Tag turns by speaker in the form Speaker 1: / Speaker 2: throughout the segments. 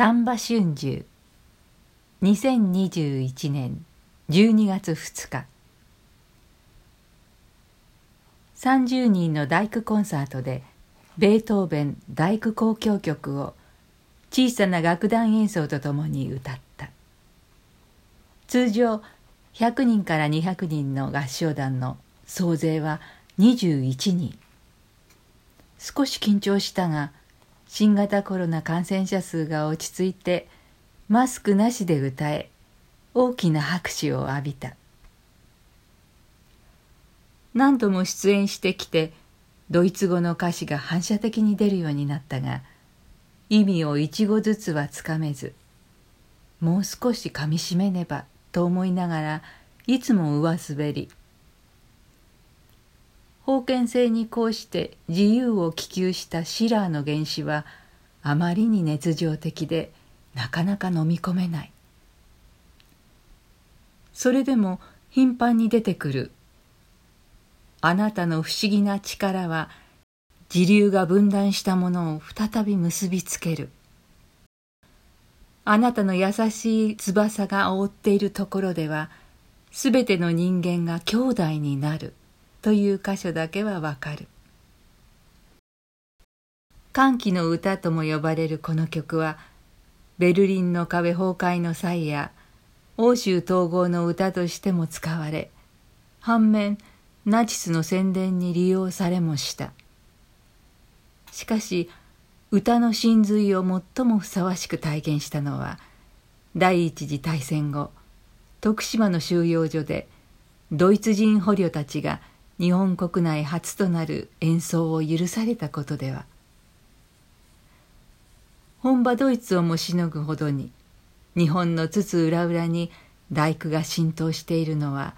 Speaker 1: 丹波春秋。2021年12月2日。30人の大工コンサートでベートーベン大工交響曲を小さな楽団演奏とともに歌った。通常100人から200人の合唱団の総勢は21人。少し緊張したが新型コロナ感染者数が落ち着いてマスクなしで歌え大きな拍手を浴びた。何度も出演してきてドイツ語の歌詞が反射的に出るようになったが意味を一語ずつはつかめずもう少しかみしめねばと思いながらいつも上滑り封建制にこうして自由を希求したシラーの原始はあまりに熱情的でなかなか飲み込めない。それでも頻繁に出てくる「あなたの不思議な力は時流が分断したものを再び結びつける」あなたの優しい翼が覆っているところではすべての人間が兄弟になる。という箇所だけはわかる。歓喜の歌とも呼ばれるこの曲はベルリンの壁崩壊の際や欧州統合の歌としても使われ反面ナチスの宣伝に利用されもした。しかし歌の真髄を最もふさわしく体現したのは第一次大戦後徳島の収容所でドイツ人捕虜たちが日本国内初となる演奏を許されたことでは。本場ドイツをもしのぐほどに日本の津々浦々に大工が浸透しているのは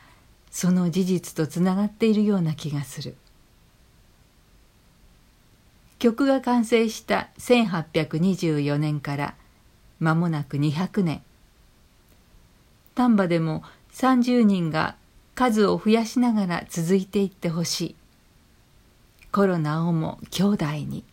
Speaker 1: その事実とつながっているような気がする。曲が完成した1824年から間もなく200年。丹波でも30人が数を増やしながら続いていってほしい。コロナをも兄弟に。